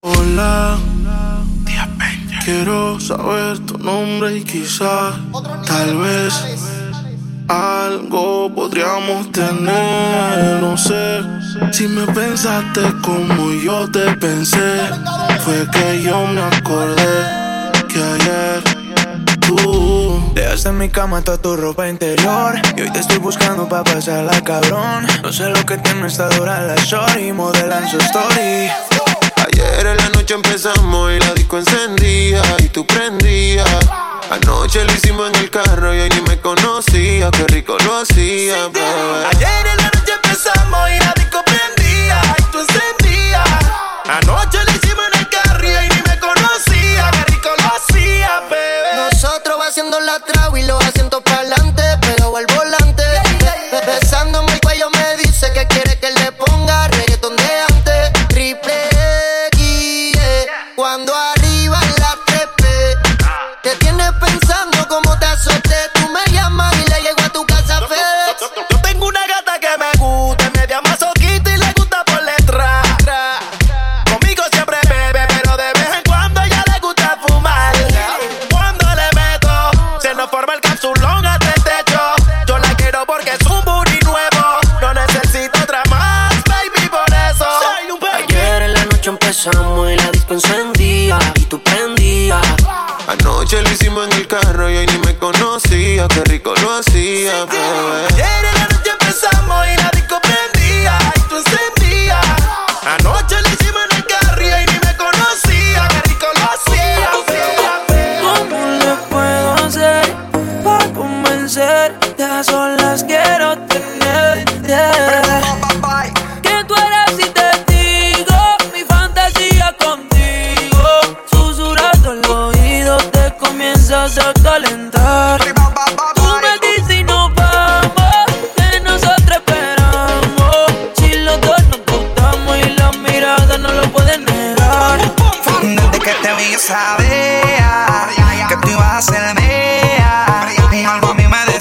Hola, quiero saber tu nombre y quizá, tal vez, algo podríamos tener. No sé si me pensaste como yo te pensé. Fue que yo me acordé que ayer tú dejaste en mi cama toda tu ropa interior. Y hoy te estoy buscando pa' pasarla, cabrón. No sé lo que tiene esta dura la shorty, modelan su story. Ayer en la noche empezamos y la disco encendía y tú prendías. Anoche lo hicimos en el carro y hoy ni me conocía, qué rico lo hacía, bebé. Ayer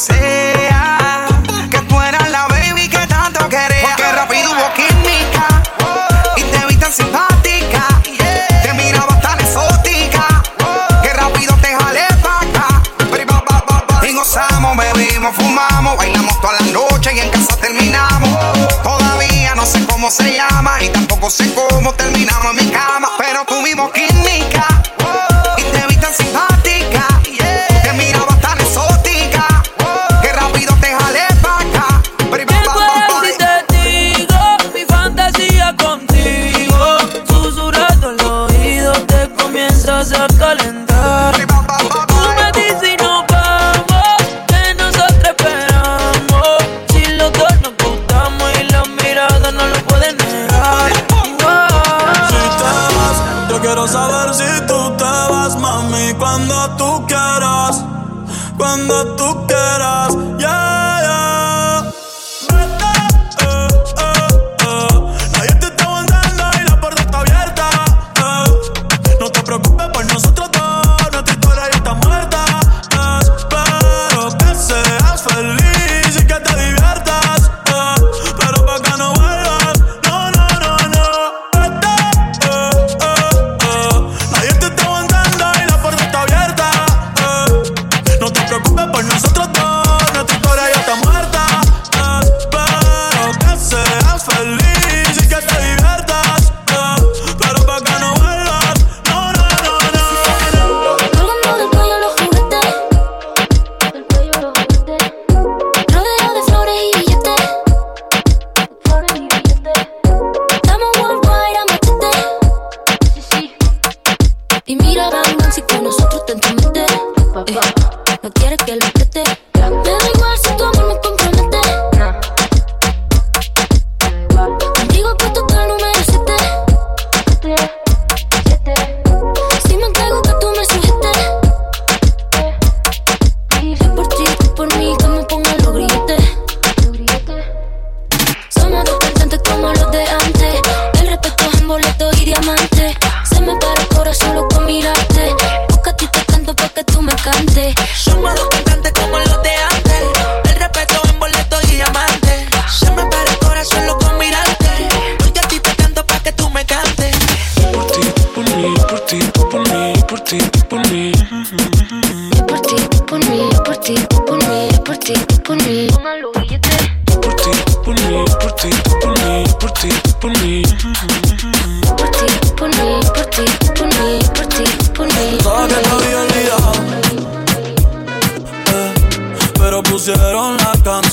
sea. Que tú eras la baby que tanto quería. Porque rápido hubo química y te vi tan simpática. Te miraba tan exótica. Que rápido te jalé pa' acá. Y gozamos, bebimos, fumamos, bailamos toda la noche y en casa terminamos. Todavía no sé cómo se llama y tampoco sé cómo terminamos en mi cama. Pero tuvimos química.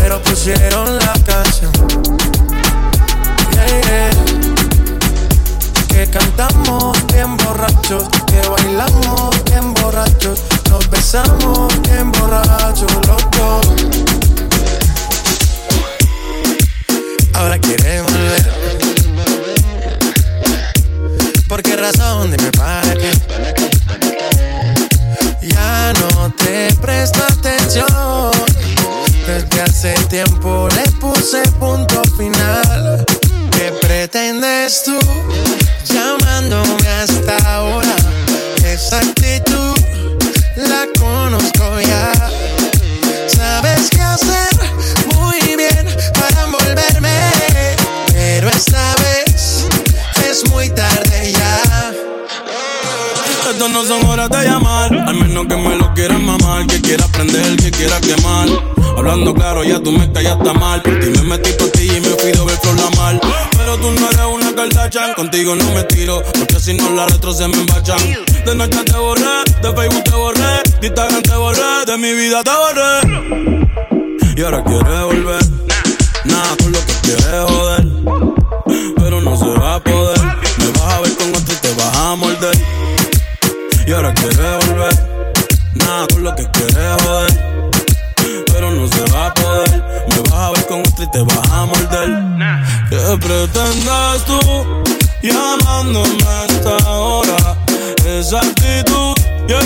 Pero pusieron la canción. Yeah, yeah. Que cantamos bien borrachos, que bailamos bien borrachos, nos besamos bien borrachos los dos. Ahora quiere volver. ¿Por qué razón? Dime para qué. Ya no te presto hace tiempo le puse punto final. ¿Qué pretendes tú llamándome hasta ahora? Esa actitud la conozco ya. Sabes qué hacer muy bien para envolverme. Pero esta vez es muy tarde ya. Esto no son horas de llamar, al menos que me lo quieras mamar, que quiera prender, que quiera quemar. Hablando claro, ya tú me callaste mal. Por ti me metí por ti y me fui ver flor la mal. Pero tú no eres una Kardashian, contigo no me tiro, porque si no la retro se me embachan. De noche te borré, de Facebook te borré, de Instagram te borré, de mi vida te borré. Y ahora quieres volver, nada con lo que quieres joder. Pero no se va a poder, me vas a ver con otro y te vas a morder. Y ahora quieres volver, nada con lo que quieres joder. Y te vas a morder. ¿Qué pretendes tú llamándome a esta hora? Esa actitud, yeah,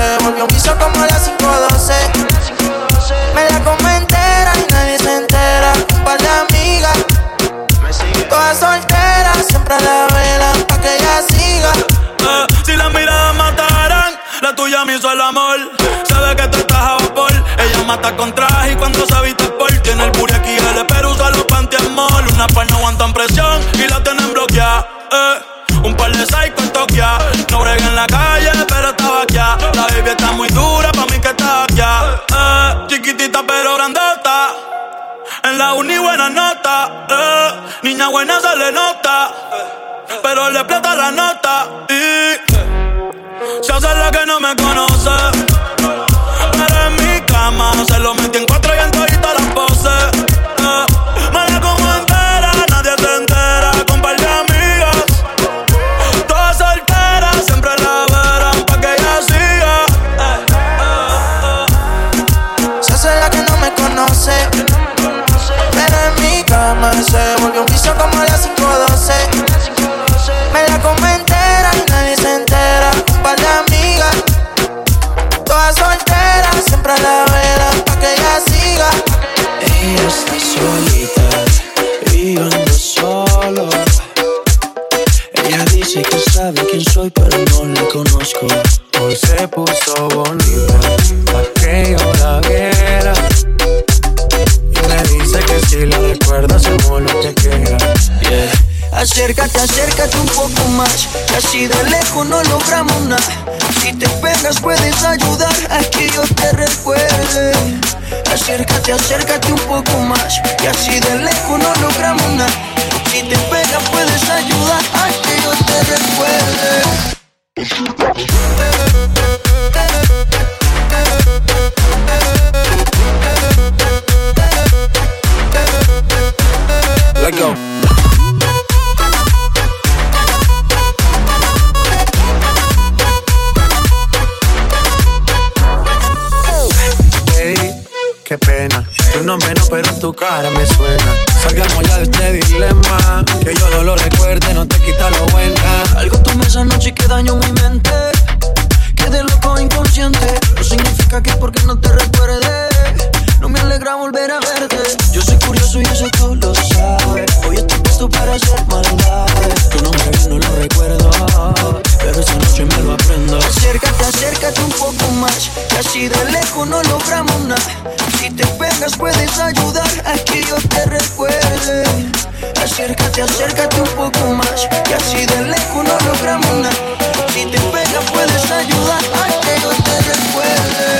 12. Volvió un piso como a las 5.12. la uni buena nota. Eh, niña buena se le nota. Pero le plata la nota. Y se hace la que no me conoce. Pero en mi cama se lo metí en cuatro se volvió un vicio como puedes ayudar a que yo te recuerde. Acércate, acércate un poco más. Y así de lejos no logramos nada. Si te pegas, puedes ayudar a que yo te recuerde. Qué pena. Nombre no, pero tu cara me suena. Salgamos ya de este dilema. Que yo no lo recuerde, no te quita lo buena. Algo tomé esa noche que dañó mi mente. Quedé loco inconsciente. No significa que porque no te recuerde. No me alegra volver a verte. Yo soy curioso y eso tú lo sabes. Hoy estoy puesto para hacer maldades. Tu nombre no lo recuerdo, pero esa noche me lo aprendo. Acércate, acércate un poco más. Que así de lejos no logramos nada. Si te pegas, puedes ayudar a que yo te recuerde. Acércate, acércate un poco más. Que así de lejos no logramos nada. Si te pegas, puedes ayudar a que yo te recuerde.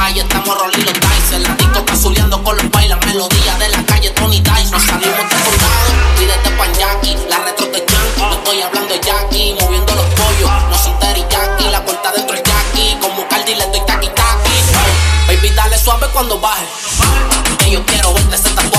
caballo, estamos rolling los dice. La discoteca suleando con los bailas, melodía de la calle Tony Dice. Nos salimos de soldado, pídete pan Jackie, la retro de Yankee. No estoy hablando de Jackie, moviendo los pollos. No son Terry Jackie, la puerta dentro es Jackie. Como Cardi le doy taqui taqui. Baby, dale suave cuando baje. Que yo quiero verte sentado